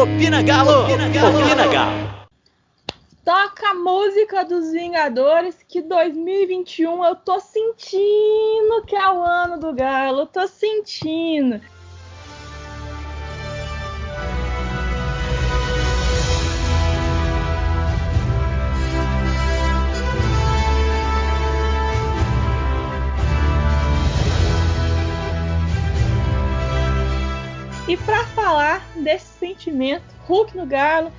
Opina Galo! Opina Galo! Opina Galo! Toca a música dos Vingadores que 2021 eu tô sentindo que é o ano do Galo, eu tô sentindo. E para falar desse sentimento, Hulk no Galo,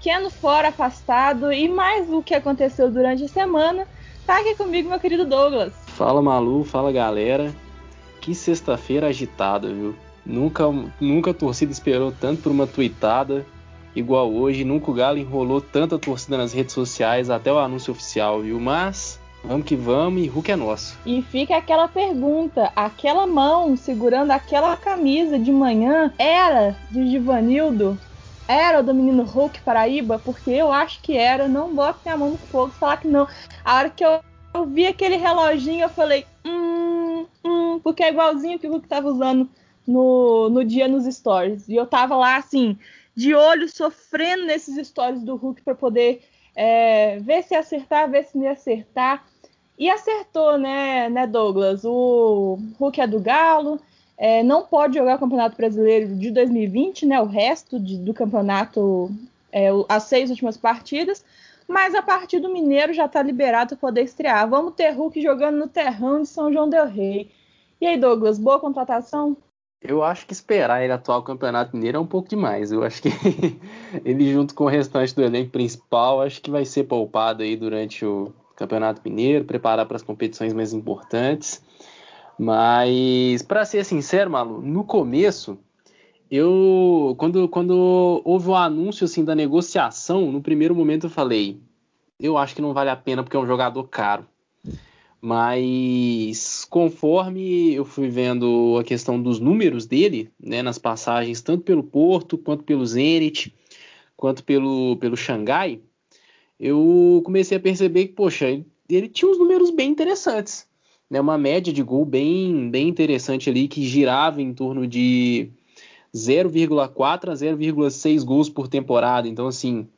Keno fora afastado e mais o que aconteceu durante a semana, tá aqui comigo meu querido Douglas. Fala Malu, fala galera. Que sexta-feira agitada, viu? Nunca, nunca a torcida esperou tanto por uma tweetada igual hoje. Nunca o Galo enrolou tanta torcida nas redes sociais até o anúncio oficial, viu? Mas Vamos que vamos e Hulk é nosso. E fica aquela pergunta: aquela mão segurando aquela camisa de manhã era de Givanildo? Era do menino Hulk Paraíba? Porque eu acho que era. Não bota minha mão no fogo falar que não. A hora que eu, eu vi aquele reloginho, eu falei: hum, hum, porque é igualzinho que o Hulk tava usando no, no dia nos stories. E eu tava lá assim, de olho, sofrendo nesses stories do Hulk para poder é, ver se acertar, ver se ia acertar. E acertou, né, né, Douglas? O Hulk é do Galo, é, não pode jogar o Campeonato Brasileiro de 2020, né? O resto de, do campeonato, é, as seis últimas partidas. Mas a partir do Mineiro já está liberado para poder estrear. Vamos ter Hulk jogando no terrão de São João del Rei. E aí, Douglas, boa contratação? Eu acho que esperar ele atuar o Campeonato Mineiro é um pouco demais. Eu acho que ele, junto com o restante do elenco principal, acho que vai ser poupado aí durante o, Campeonato Mineiro, preparar para as competições mais importantes. Mas, para ser sincero, Malu, no começo, eu quando, quando houve o anúncio assim da negociação, no primeiro momento eu falei, eu acho que não vale a pena porque é um jogador caro. Mas conforme eu fui vendo a questão dos números dele, né, nas passagens tanto pelo Porto quanto pelo Zenit, quanto pelo pelo Xangai, eu comecei a perceber que, poxa, ele, tinha uns números bem interessantes. Né? Uma média de gol bem, bem interessante ali, que girava em torno de 0,4 a 0,6 gols por temporada. Então, assim,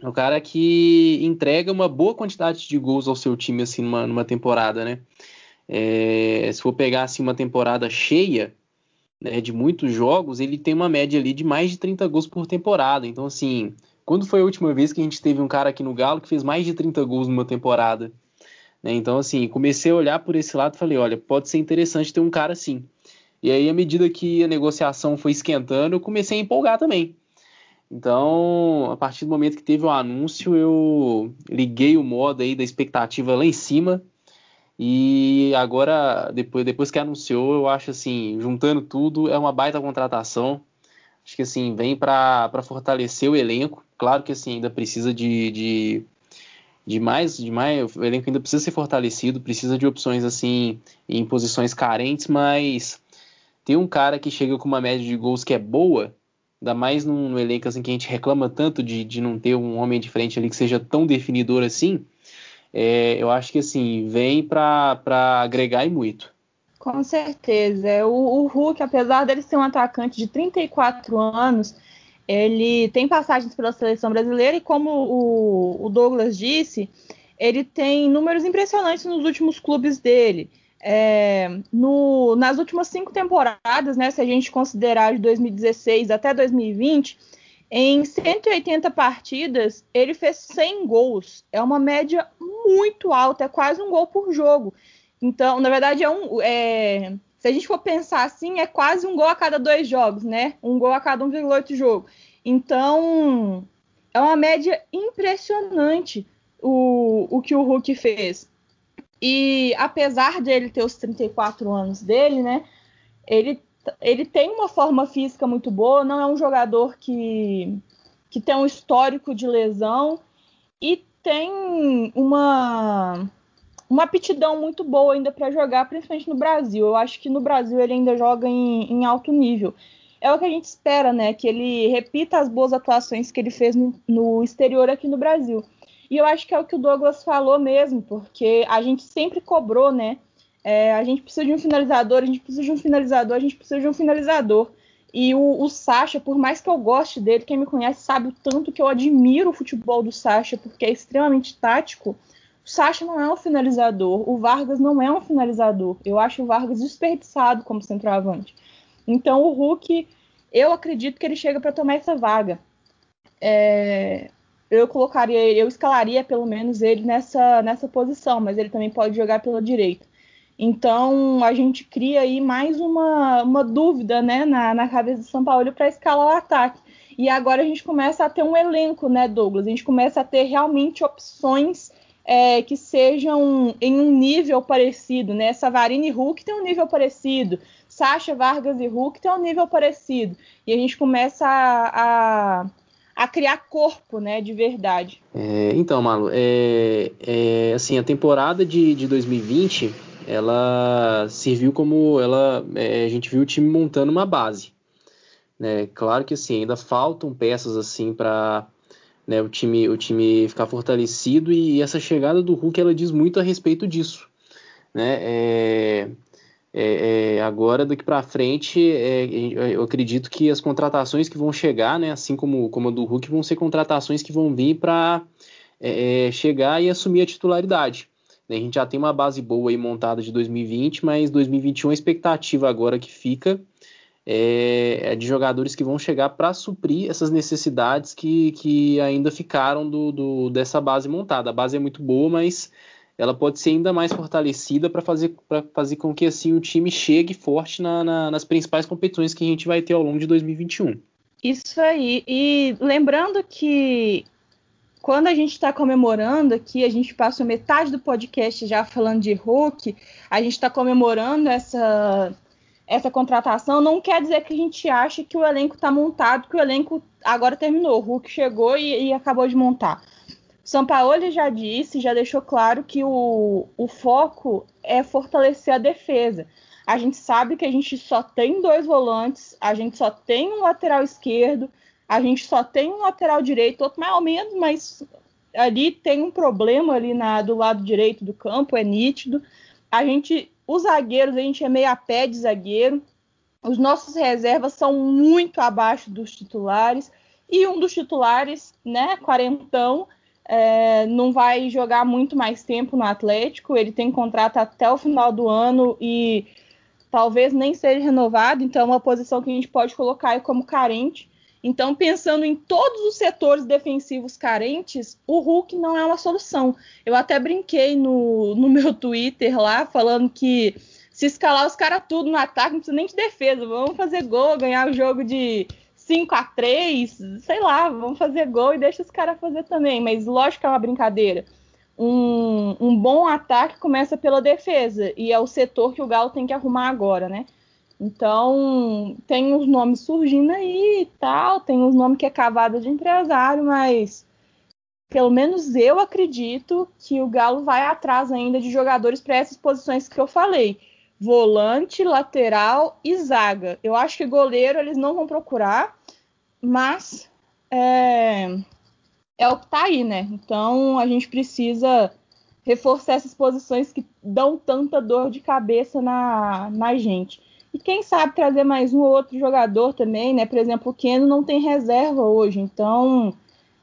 é um cara que entrega uma boa quantidade de gols ao seu time assim numa, numa temporada, né? É, se for pegar assim uma temporada cheia né, de muitos jogos, ele tem uma média ali de mais de 30 gols por temporada. Então, assim, quando foi a última vez que a gente teve um cara aqui no Galo que fez mais de 30 gols numa temporada? Né? Então, assim, comecei a olhar por esse lado e falei, olha, pode ser interessante ter um cara assim. E aí, à medida que a negociação foi esquentando, eu comecei a empolgar também. Então, a partir do momento que teve o anúncio, eu liguei o modo aí da expectativa lá em cima. E agora, depois, depois que anunciou, eu acho assim, juntando tudo, é uma baita contratação. Acho que assim, vem para fortalecer o elenco. Claro que assim, ainda precisa de, de, de, mais, de mais. O elenco ainda precisa ser fortalecido, precisa de opções assim em posições carentes, mas ter um cara que chega com uma média de gols que é boa, ainda mais num, num elenco assim que a gente reclama tanto de, de não ter um homem de frente ali que seja tão definidor assim. É, eu acho que assim, vem para agregar e muito. Com certeza. O, o Hulk, apesar dele ser um atacante de 34 anos, ele tem passagens pela seleção brasileira e, como o, o Douglas disse, ele tem números impressionantes nos últimos clubes dele. É, no, nas últimas cinco temporadas, né, se a gente considerar de 2016 até 2020, em 180 partidas, ele fez 100 gols. É uma média muito alta, é quase um gol por jogo. Então, na verdade, é um. É, se a gente for pensar assim, é quase um gol a cada dois jogos, né? Um gol a cada 1,8 jogo. Então, é uma média impressionante o, o que o Hulk fez. E apesar de ele ter os 34 anos dele, né? Ele, ele tem uma forma física muito boa, não é um jogador que, que tem um histórico de lesão e tem uma uma aptidão muito boa ainda para jogar, principalmente no Brasil. Eu acho que no Brasil ele ainda joga em, em, alto nível. É o que a gente espera, né? Que ele repita as boas atuações que ele fez no, no exterior aqui no Brasil. E eu acho que é o que o Douglas falou mesmo, porque a gente sempre cobrou, né? É, a gente precisa de um finalizador, a gente precisa de um finalizador, a gente precisa de um finalizador. E o, o Sacha, por mais que eu goste dele, quem me conhece sabe o tanto que eu admiro o futebol do Sacha, porque é extremamente tático. O Sacha não é um finalizador, o Vargas não é um finalizador. Eu acho o Vargas desperdiçado como centroavante. Então o Hulk, eu acredito que ele chega para tomar essa vaga. É, eu colocaria, eu escalaria pelo menos ele nessa, nessa posição, mas ele também pode jogar pela direita. Então a gente cria aí mais uma, uma dúvida né, na, na cabeça do São Paulo para escalar o ataque. E agora a gente começa a ter um elenco, né, Douglas? A gente começa a ter realmente opções é, que sejam em um nível parecido, né? Savarino e Hulk tem um nível parecido, Sacha, Vargas e Hulk tem um nível parecido. E a gente começa a, a, a criar corpo, né, de verdade. É, então, Malu, é, é, assim, a temporada de, de 2020 ela serviu como ela é, a gente viu o time montando uma base né claro que assim ainda faltam peças assim para né, o time o time ficar fortalecido e, essa chegada do Hulk ela diz muito a respeito disso né é, é, é agora daqui para frente é, eu acredito que as contratações que vão chegar né assim como como a do Hulk vão ser contratações que vão vir para é, chegar e assumir a titularidade né? A gente já tem uma base boa aí montada de 2020, mas 2021 a expectativa agora que fica é, é de jogadores que vão chegar para suprir essas necessidades que, que ainda ficaram do, do, dessa base montada. A base é muito boa, mas ela pode ser ainda mais fortalecida para fazer, fazer com que assim o time chegue forte na, na, nas principais competições que a gente vai ter ao longo de 2021. Isso aí. E lembrando que quando a gente está comemorando aqui, a gente passa metade do podcast já falando de Hulk, a gente está comemorando essa, essa contratação, não quer dizer que a gente ache que o elenco está montado, que o elenco agora terminou. O Hulk chegou e, e acabou de montar. São Paulo já disse, já deixou claro que o, o foco é fortalecer a defesa. A gente sabe que a gente só tem dois volantes, a gente só tem um lateral esquerdo, a gente só tem um lateral direito, outro mais ou menos, mas ali tem um problema ali na, do lado direito do campo, é nítido. A gente, os zagueiros, a gente é meio a pé de zagueiro. Os nossos reservas são muito abaixo dos titulares. E um dos titulares, né, quarentão, é, não vai jogar muito mais tempo no Atlético. Ele tem contrato até o final do ano e talvez nem seja renovado. Então, é uma posição que a gente pode colocar como carente. Então, pensando em todos os setores defensivos carentes, o Hulk não é uma solução. Eu até brinquei no, no meu Twitter lá, falando que se escalar os caras tudo no ataque, não precisa nem de defesa. Vamos fazer gol, ganhar o jogo de 5 a 3 sei lá, vamos fazer gol e deixa os caras fazer também. Mas lógico que é uma brincadeira. Um, um bom ataque começa pela defesa, e é o setor que o Galo tem que arrumar agora, né? Então, tem os nomes surgindo aí e tal, tem os nomes que é cavada de empresário, mas pelo menos eu acredito que o Galo vai atrás ainda de jogadores para essas posições que eu falei: volante, lateral e zaga. Eu acho que goleiro eles não vão procurar, mas é, é o que está aí, né? Então a gente precisa reforçar essas posições que dão tanta dor de cabeça na, na gente. E quem sabe trazer mais um ou outro jogador também, né? Por exemplo, o Keno não tem reserva hoje, então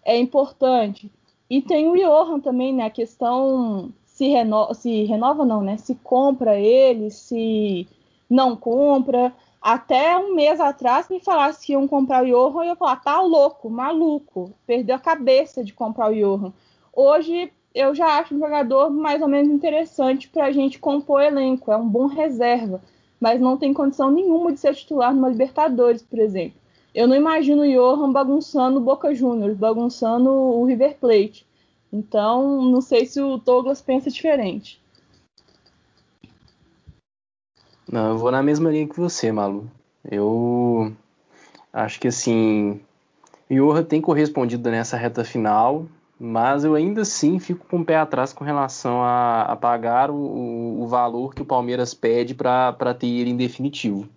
é importante. E tem o Johan também, né? A questão se renova, se renova não, né? Se compra ele, se não compra. Até um mês atrás me falasse que iam comprar o Johan eu falar, tá louco, maluco, perdeu a cabeça de comprar o Johan. Hoje eu já acho um jogador mais ou menos interessante para a gente compor elenco, é um bom reserva mas não tem condição nenhuma de ser titular numa Libertadores, por exemplo. Eu não imagino o Johan bagunçando o Boca Juniors, bagunçando o River Plate. Então, não sei se o Douglas pensa diferente. Não, eu vou na mesma linha que você, Malu. Eu acho que assim, Johan tem correspondido nessa reta final, mas eu ainda assim fico com o pé atrás com relação a, a pagar o, o, valor que o Palmeiras pede para ter ele em definitivo.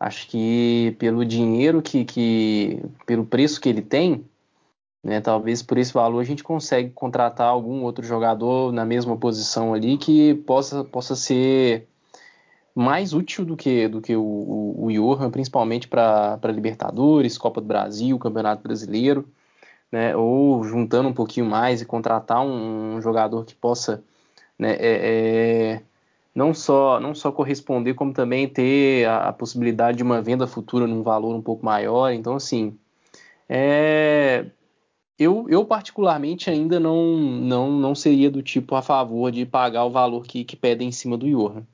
Acho que pelo dinheiro que, que pelo preço que ele tem, né, talvez por esse valor a gente consegue contratar algum outro jogador na mesma posição ali que possa, possa ser mais útil do que, do que o, o, o Johan, principalmente para Libertadores, Copa do Brasil, Campeonato Brasileiro, né, ou juntando um pouquinho mais e contratar um, um jogador que possa né, é, é, não, só, não só corresponder, como também ter a, a, possibilidade de uma venda futura num valor um pouco maior. Então, assim, é, eu, eu particularmente ainda não, não, não seria do tipo a favor de pagar o valor que, que pedem em cima do Johan.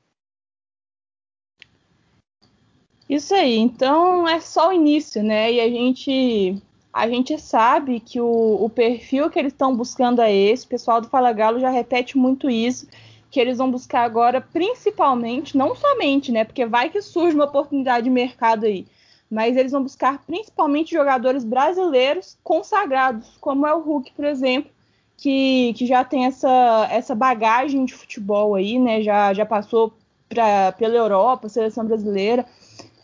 Isso aí, então é só o início, né? E a gente a gente sabe que o, o perfil que eles estão buscando é esse. O pessoal do Fala Galo já repete muito isso, que eles vão buscar agora, principalmente, não somente, né? Porque vai que surge uma oportunidade de mercado aí, mas eles vão buscar principalmente jogadores brasileiros consagrados, como é o Hulk, por exemplo, que, que já tem essa, essa bagagem de futebol aí, né? Já, já passou pra, pela Europa, seleção brasileira.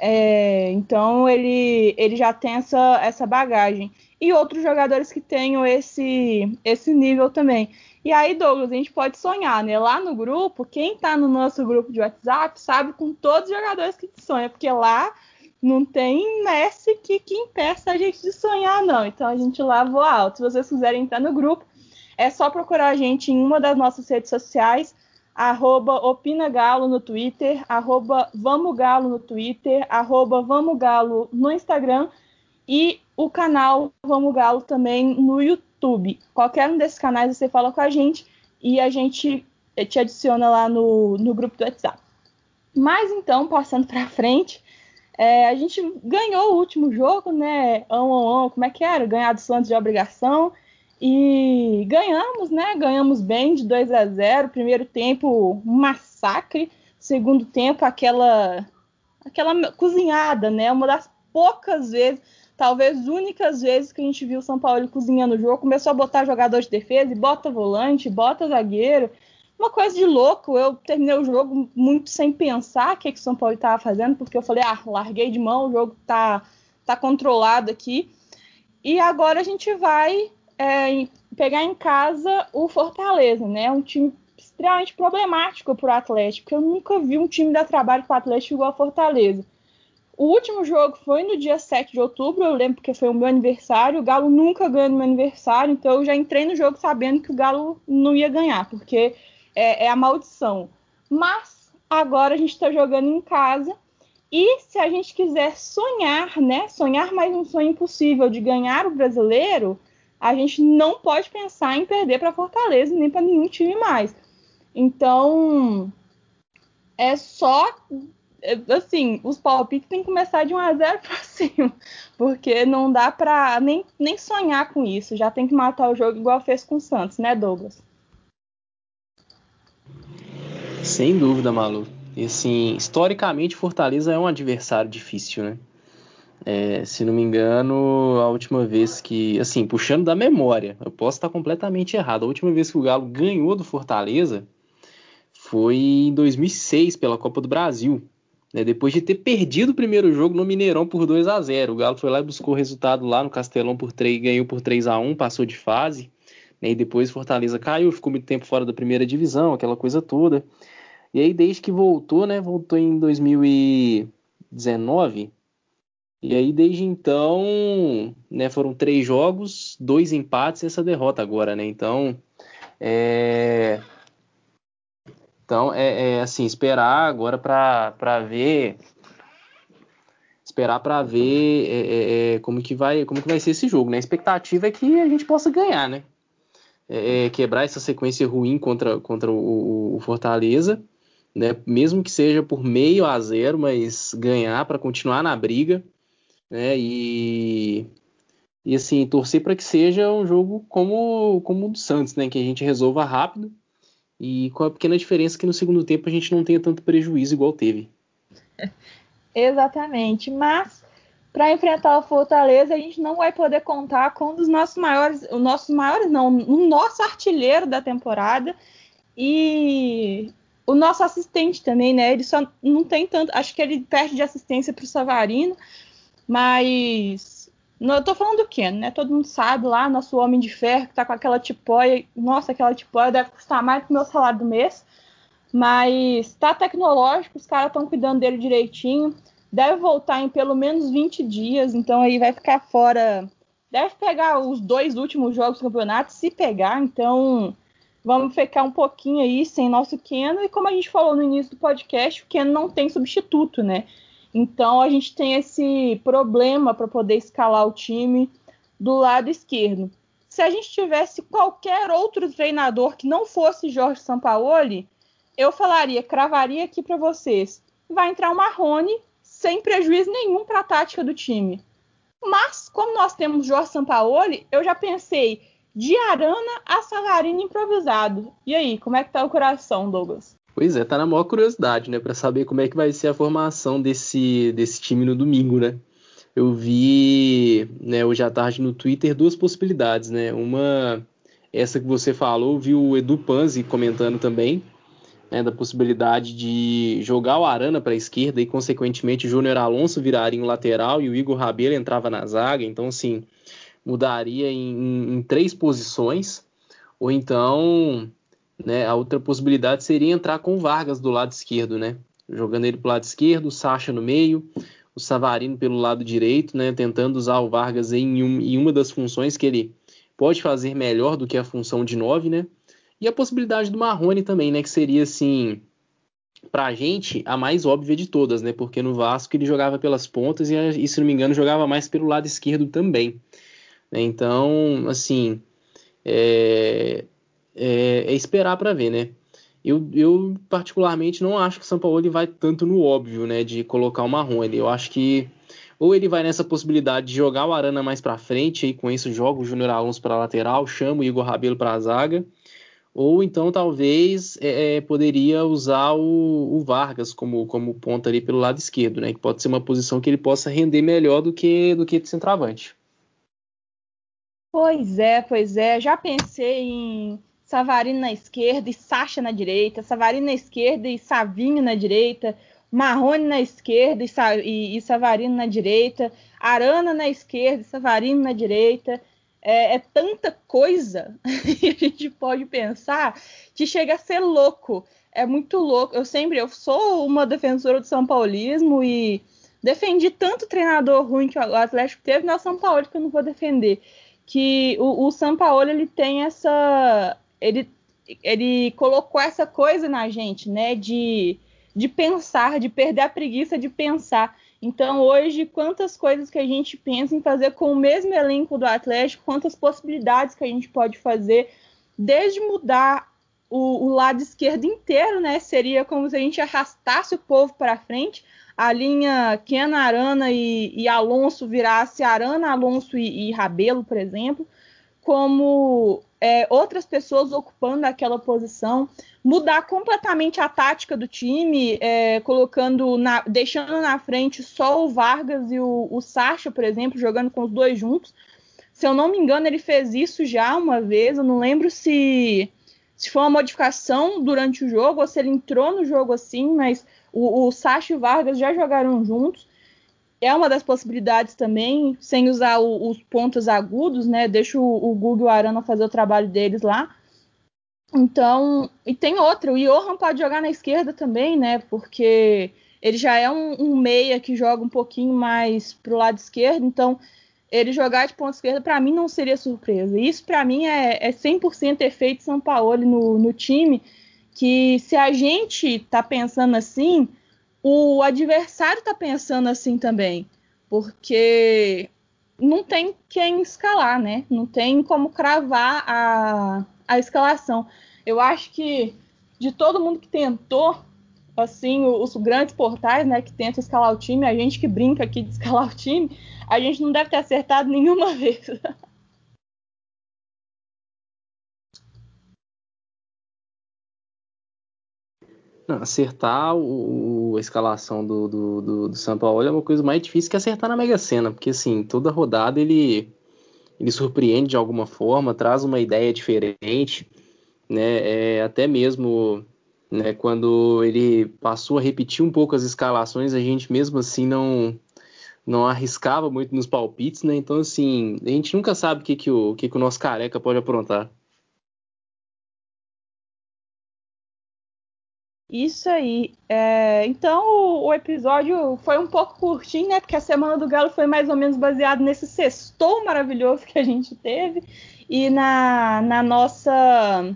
É, então ele, ele já tem essa, essa bagagem. E outros jogadores que tenham esse, esse nível também. E aí, Douglas, a gente pode sonhar, né? Lá no grupo, quem está no nosso grupo de WhatsApp sabe com todos os jogadores que sonha, porque lá não tem Messi que, que impeça a gente de sonhar, não. Então a gente lá voa alto. Se vocês quiserem entrar no grupo, é só procurar a gente em uma das nossas redes sociais arroba opinagalo no Twitter, arroba vamogalo no Twitter, arroba vamogalo no Instagram e o canal Vamos Galo também no YouTube. Qualquer um desses canais você fala com a gente e a gente te adiciona lá no, no grupo do WhatsApp. Mas então, passando para frente, é, a gente ganhou o último jogo, né? Um, um, um, como é que era? Ganhar do Santos de obrigação. E ganhamos, né? Ganhamos bem de 2 a 0. Primeiro tempo, massacre. Segundo tempo, aquela aquela cozinhada, né? Uma das poucas vezes, talvez únicas vezes que a gente viu o São Paulo cozinhando o jogo. Começou a botar jogador de defesa e bota volante, bota zagueiro. Uma coisa de louco. Eu terminei o jogo muito sem pensar o que, que o São Paulo estava fazendo, porque eu falei, ah, larguei de mão, o jogo tá, tá controlado aqui. E agora a gente vai é, pegar em casa o Fortaleza, né? Um time extremamente problemático para o Atlético. Eu nunca vi um time dar trabalho para o Atlético igual a Fortaleza. O último jogo foi no dia 7 de outubro, eu lembro porque foi o meu aniversário. O Galo nunca ganha no meu aniversário, então eu já entrei no jogo sabendo que o Galo não ia ganhar, porque é, é a maldição. Mas agora a gente está jogando em casa e se a gente quiser sonhar, né? Sonhar mais um sonho impossível de ganhar o brasileiro, a gente não pode pensar em perder para Fortaleza nem para nenhum time mais. Então, é só assim, os palpites têm que começar de 1 a 0 para cima, porque não dá para nem, nem sonhar com isso. Já tem que matar o jogo igual fez com o Santos, né, Douglas? Sem dúvida, Malu. E assim, historicamente, Fortaleza é um adversário difícil, né? É, se não me engano, a última vez que, assim, puxando da memória, eu posso estar completamente errado. A última vez que o Galo ganhou do Fortaleza foi em 2006 pela Copa do Brasil. Né, depois de ter perdido o primeiro jogo no Mineirão por 2 a 0 O Galo foi lá e buscou o resultado lá no Castelão por 3, ganhou por 3 a 1 passou de fase. Né, e depois Fortaleza caiu, ficou muito tempo fora da primeira divisão, aquela coisa toda. E aí, desde que voltou, né? Voltou em 2019 e aí, desde então, né, foram três jogos, dois empates e essa derrota agora, né? Então, é, então é, é assim, esperar agora para ver, esperar para ver é, é, é, como que vai, como que vai ser esse jogo, né? A expectativa é que a gente possa ganhar, né? É, quebrar essa sequência ruim contra, contra o, o Fortaleza, né? Mesmo que seja por meio a zero, mas ganhar para continuar na briga né? E, e assim, torcer para que seja um jogo como, como o do Santos, né? Que a gente resolva rápido e com a pequena diferença que no segundo tempo a gente não tenha tanto prejuízo igual teve. Exatamente, mas para enfrentar o Fortaleza a gente não vai poder contar com um dos nossos maiores, os nossos maiores não, o nosso artilheiro da temporada e o nosso assistente também, né? Ele só não tem tanto, acho que ele perde de assistência para o Savarino, mas. Não, eu tô falando do Ken, né? Todo mundo sabe lá, nosso homem de ferro, que tá com aquela tipóia. Nossa, aquela tipóia deve custar mais que o meu salário do mês. Mas tá tecnológico, os caras estão cuidando dele direitinho. Deve voltar em pelo menos 20 dias, então aí vai ficar fora. Deve pegar os dois últimos jogos do campeonato, se pegar, então vamos ficar um pouquinho aí sem nosso Keno. E como a gente falou no início do podcast, o Keno não tem substituto, né? Então a gente tem esse problema para poder escalar o time do lado esquerdo. Se a gente tivesse qualquer outro treinador que não fosse Jorge Sampaoli, eu falaria, cravaria aqui para vocês, vai entrar o Marrone sem prejuízo nenhum para a tática do time. Mas, como nós temos Jorge Sampaoli, eu já pensei de Arana a Savarino improvisado. E aí, como é que tá o coração, Douglas? Pois é, tá na maior curiosidade, né, para saber como é que vai ser a formação desse, desse time no domingo, né? Eu vi, né, hoje à tarde no Twitter duas possibilidades, né? Uma essa que você falou, vi o Edu Panzi comentando também, né, da possibilidade de jogar o Arana para a esquerda e, consequentemente, o Júnior Alonso viraria um lateral e o Igor Rabelo entrava na zaga. Então, assim, mudaria em, em três posições. Ou então, né, a outra possibilidade seria entrar com o Vargas do lado esquerdo, né? Jogando ele para o lado esquerdo, o Sacha no meio, o Savarino pelo lado direito, né? Tentando usar o Vargas em, um, em uma das funções que ele pode fazer melhor do que a função de 9, né? E a possibilidade do Marrone também, né? Que seria assim, pra gente, a mais óbvia de todas, né? Porque no Vasco ele jogava pelas pontas e, e se não me engano, jogava mais pelo lado esquerdo também. Então, assim, é, é, é esperar para ver, né? Eu, eu, particularmente não acho que o São Paulo vai tanto no óbvio, né? De colocar o Marrone. Eu acho que ou ele vai nessa possibilidade de jogar o Arana mais para frente e com isso joga o Júnior Alonso para lateral, chama o Igor Rabelo para a zaga ou então talvez é, é, poderia usar o, o, Vargas como, como ponta ali pelo lado esquerdo, né? Que pode ser uma posição que ele possa render melhor do que do que de centroavante. Pois é, pois é. Já pensei em Savarino na esquerda e Sacha na direita, Savarino na esquerda e Savinho na direita, Marrone na esquerda e, e, e Savarino na direita, Arana na esquerda e Savarino na direita é, é tanta coisa que a gente pode pensar que chega a ser louco. É muito louco. Eu sempre, eu sou uma defensora do São Paulismo e defendi tanto treinador ruim que o Atlético teve, não é o São Paulo que eu não vou defender. Que o, o São Paulo ele tem essa, ele, ele colocou essa coisa na gente, né? De, de pensar, de perder a preguiça de pensar. Então, hoje, quantas coisas que a gente pensa em fazer com o mesmo elenco do Atlético, quantas possibilidades que a gente pode fazer, desde mudar o, o lado esquerdo inteiro, né? Seria como se a gente arrastasse o povo para frente, a linha Kena Arana e, e, Alonso virasse Arana, Alonso e, e Rabelo, por exemplo, como é, outras pessoas ocupando aquela posição, mudar completamente a tática do time, é, colocando, na, deixando na frente só o Vargas e o, o Sacha, por exemplo, jogando com os dois juntos. Se eu não me engano, ele fez isso já uma vez. Eu não lembro se, se foi uma modificação durante o jogo ou se ele entrou no jogo assim, mas o, o Sacha e o Vargas já jogaram juntos. É uma das possibilidades também, sem usar o, os pontos agudos, né? Deixa o, o Google e o Arana fazer o trabalho deles lá então, e tem outra, o Johan pode jogar na esquerda também, né? Porque ele já é um, um meia que joga um pouquinho mais pro lado esquerdo, então ele jogar de ponta esquerda para mim não seria surpresa. Isso para mim é, é 100% efeito São Paulo no, no time, que se a gente tá pensando assim, o adversário tá pensando assim também, porque não tem quem escalar, né? Não tem como cravar a, a escalação. Eu acho que de todo mundo que tentou, assim, os, grandes portais, né, que tentam escalar o time, a gente que brinca aqui de escalar o time, a gente não deve ter acertado nenhuma vez. Acertar o, a escalação do, do, do, do São Paulo é uma coisa mais difícil que acertar na Mega Sena, porque assim, toda rodada ele, ele surpreende de alguma forma, traz uma ideia diferente né? É, até mesmo né, quando ele passou a repetir um pouco as escalações, a gente mesmo assim não não arriscava muito nos palpites, né? Então assim, a gente nunca sabe o que, que, o, que, que o nosso careca pode aprontar. Isso aí. É, então o, o, episódio foi um pouco curtinho, né? Porque a semana do Galo foi mais ou menos baseado nesse sextou maravilhoso que a gente teve e na, na nossa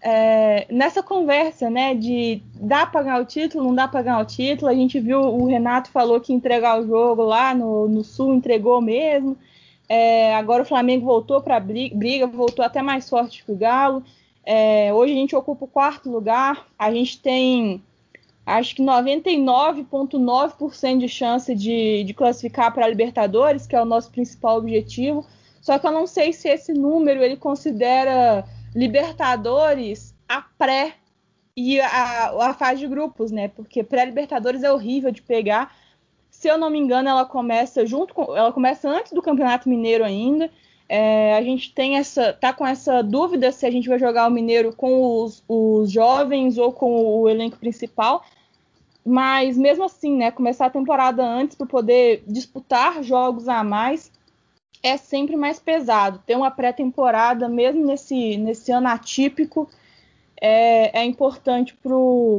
é, nessa conversa, né? De dá para ganhar o título, não dá para ganhar o título. A gente viu o Renato falou que entregar o jogo lá no, no Sul entregou mesmo. É, agora o Flamengo voltou para briga, voltou até mais forte que o Galo. É, hoje a gente ocupa o quarto lugar. A gente tem, acho que 99,9% de chance de, de classificar para a Libertadores, que é o nosso principal objetivo. Só que eu não sei se esse número ele considera Libertadores a pré e a, a fase de grupos, né? Porque pré-Libertadores é horrível de pegar. Se eu não me engano, ela começa junto com, ela começa antes do Campeonato Mineiro ainda. É, a gente tem essa, tá com essa dúvida se a gente vai jogar o Mineiro com os, os jovens ou com o elenco principal. Mas mesmo assim, né, começar a temporada antes para poder disputar jogos a mais é sempre mais pesado. Ter uma pré-temporada, mesmo nesse, nesse ano atípico, é, é importante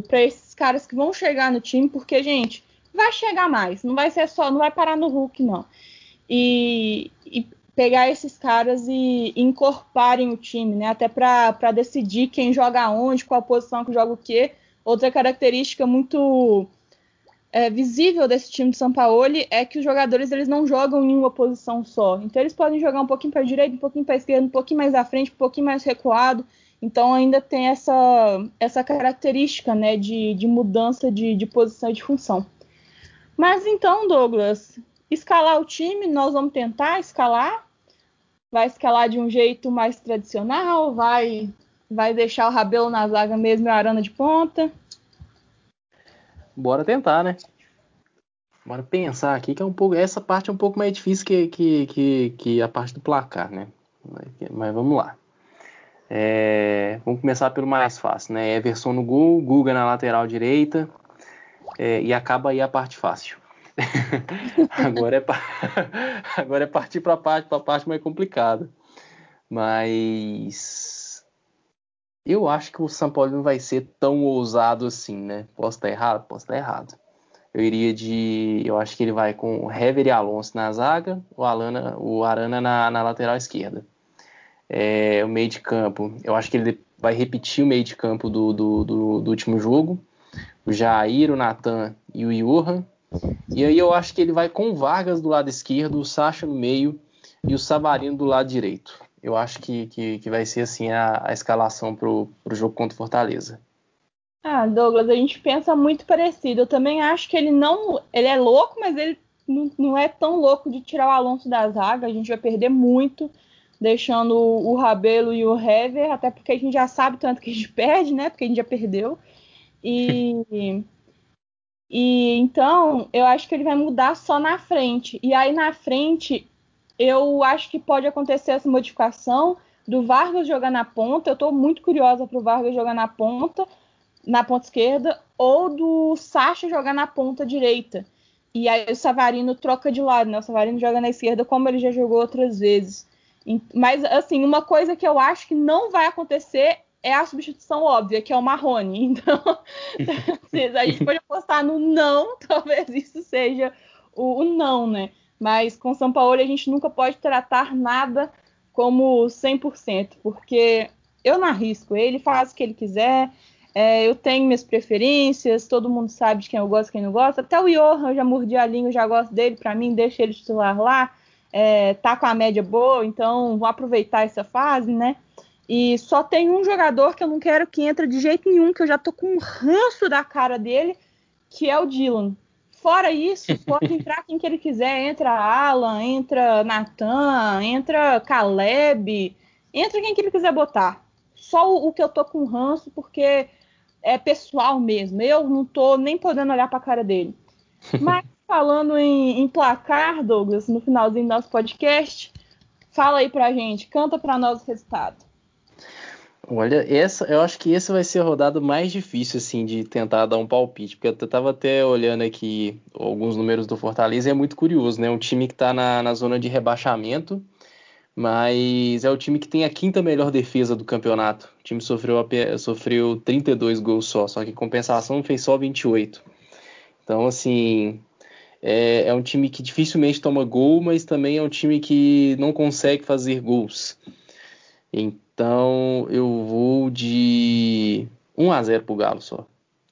para esses caras que vão chegar no time, porque, gente, vai chegar mais. Não vai ser só, não vai parar no Hulk, não. E, e pegar esses caras e, incorporarem o time, né? Até para decidir quem joga onde, qual posição que joga o quê. Outra característica muito é, visível desse time de São Paulo é que os jogadores eles não jogam em uma posição só. Então eles podem jogar um pouquinho para direita, um pouquinho para esquerda, um pouquinho mais à frente, um pouquinho mais recuado. Então ainda tem essa, essa característica né, de, de mudança de, de posição e de função. Mas então, Douglas, escalar o time, nós vamos tentar escalar vai escalar de um jeito mais tradicional, vai vai deixar o Rabelo na zaga mesmo e a Arana de ponta. Bora tentar, né? Bora pensar aqui que é um pouco essa parte é um pouco mais difícil que, que, que, que a parte do placar, né? Mas vamos lá. É, vamos começar pelo mais fácil, né? Everson no gol, Guga na lateral direita é, e acaba aí a parte fácil. agora, é agora é partir para a parte, pra parte mais complicada. Mas eu acho que o São Paulo não vai ser tão ousado assim, né? Posso estar errado? Posso estar errado. Eu iria de. Eu acho que ele vai com o Hever e Alonso na zaga, o, Alana, o Arana na, na lateral esquerda. É, o meio de campo, eu acho que ele vai repetir o meio de campo do, do, do, do último jogo. O Jair, o Natan e o Johan. E aí eu acho que ele vai com o Vargas do lado esquerdo, o Sacha no meio e o Savarino do lado direito. Eu acho que, que, que vai ser assim a, a escalação para o jogo contra o Fortaleza. Ah, Douglas, a gente pensa muito parecido. Eu também acho que ele não. Ele é louco, mas ele não, não é tão louco de tirar o Alonso da zaga. A gente vai perder muito, deixando o, Rabelo e o Hever, até porque a gente já sabe tanto que a gente perde, né? Porque a gente já perdeu. E. E então eu acho que ele vai mudar só na frente. E aí na frente eu acho que pode acontecer essa modificação do Vargas jogar na ponta. Eu estou muito curiosa para o Vargas jogar na ponta, na ponta esquerda, ou do Sacha jogar na ponta direita. E aí o Savarino troca de lado, né? O Savarino joga na esquerda, como ele já jogou outras vezes. Mas, assim, uma coisa que eu acho que não vai acontecer é a substituição óbvia, que é o Marrone. Então, a gente pode apostar no não, talvez isso seja o, o, não, né? Mas com São Paulo a gente nunca pode tratar nada como 100%, porque eu não arrisco, ele faz o que ele quiser, é, eu tenho minhas preferências, todo mundo sabe de quem eu gosto e quem não gosta. Até o Johan, eu já mordi a língua, já gosto dele, para mim, deixa ele titular lá, é, tá com a média boa, então vou aproveitar essa fase, né? E só tem um jogador que eu não quero que entre de jeito nenhum, que eu já tô com um ranço da cara dele, que é o Dylan. Fora isso, pode entrar quem que ele quiser. Entra Alan, entra Nathan, entra Caleb, entra quem que ele quiser botar. Só o, o que eu tô com ranço, porque é pessoal mesmo. Eu não tô nem podendo olhar pra cara dele. Mas falando em, em placar, Douglas, no finalzinho do nosso podcast, fala aí pra gente, canta pra nós o resultado. Olha, essa, eu acho que esse vai ser a rodada mais difícil, assim, de tentar dar um palpite, porque eu tava até olhando aqui alguns números do Fortaleza e é muito curioso, né? Um time que tá na, na zona de rebaixamento, Mas é o time que tem a quinta melhor defesa do campeonato. O time sofreu, sofreu 32 gols só, só que em compensação fez só 28. Então, assim, é, é, um time que dificilmente toma gol, mas também é um time que não consegue fazer gols. Então, eu vou de 1 a 0 pro Galo só.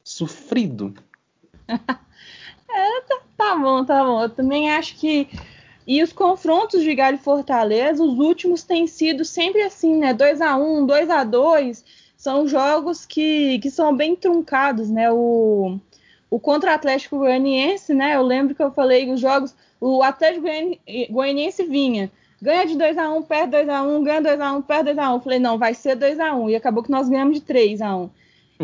Sofrido. é, tá, tá bom, tá bom. Eu também acho que e os confrontos de Galo e Fortaleza, os últimos têm sido sempre assim, né? 2 a 1 2 a 2 São jogos que, que são bem truncados, né? O, o contra Atlético Goianiense, né? Eu lembro que eu falei os jogos. O Atlético Goianiense vinha. Ganha de 2 a 1 perde 2 a 1 ganha 2 a 1 perde 2 a 1 Eu falei, não, vai ser 2 a 1 E acabou que nós ganhamos de 3 a 1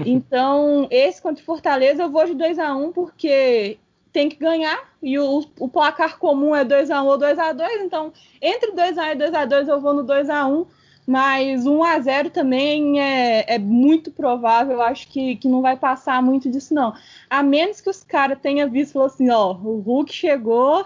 Então, esse contra o Fortaleza eu vou de 2 a 1 porque tem que ganhar e o, o placar comum é 2 a 1 ou 2 a 2 então entre 2 a 1 e 2 a 2 eu vou no 2 a 1 mas 1 a 0 também é, é muito provável, eu acho que, que não vai passar muito disso não. A menos que os caras tenham visto assim, ó, o Hulk chegou,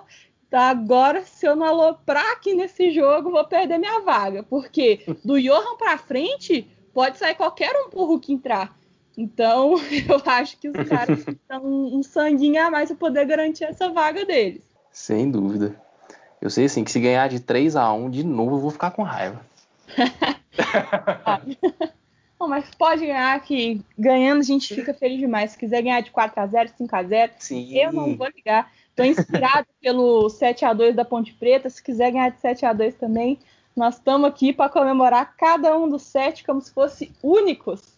tá agora se eu não aloprar aqui nesse jogo, vou perder minha vaga, porque do Johan para frente pode sair qualquer um pro Hulk entrar. Então, eu acho que os caras estão um sanguinho a mais para poder garantir essa vaga deles. Sem dúvida. Eu sei assim que se ganhar de 3 a 1 de novo, eu vou ficar com raiva. Não, mas pode ganhar que ganhando a gente fica feliz demais. Se quiser ganhar de 4 a 0, 5 a 0, Sim. eu não vou ligar. Tô inspirado pelo 7 a 2 da Ponte Preta. Se quiser ganhar de 7 a 2 também, nós estamos aqui para comemorar cada um dos sete como se fosse únicos.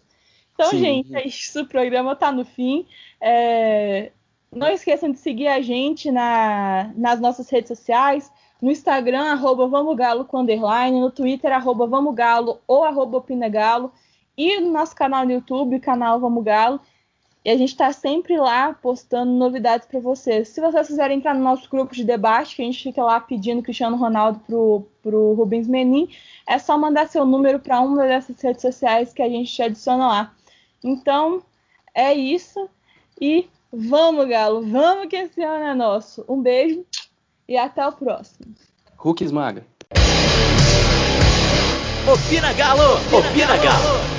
Então, Sim. gente, é isso. O programa está no fim. É... Não esqueçam de seguir a gente na... nas nossas redes sociais. No Instagram, arroba com underline. No Twitter, arroba Vamos Galo ou arroba Opinagalo. E no nosso canal no YouTube, canal Vamos Galo. E a gente está sempre lá postando novidades para vocês. Se vocês quiserem entrar no nosso grupo de debate, que a gente fica lá pedindo Cristiano Ronaldo pro, pro Rubens Menin, é só mandar seu número para uma dessas redes sociais que a gente te adiciona lá. Então, é isso. E vamos, Galo. Vamos que esse ano é nosso. Um beijo e até o próximo. Hulk esmaga. Opina Galo! Opina Galo!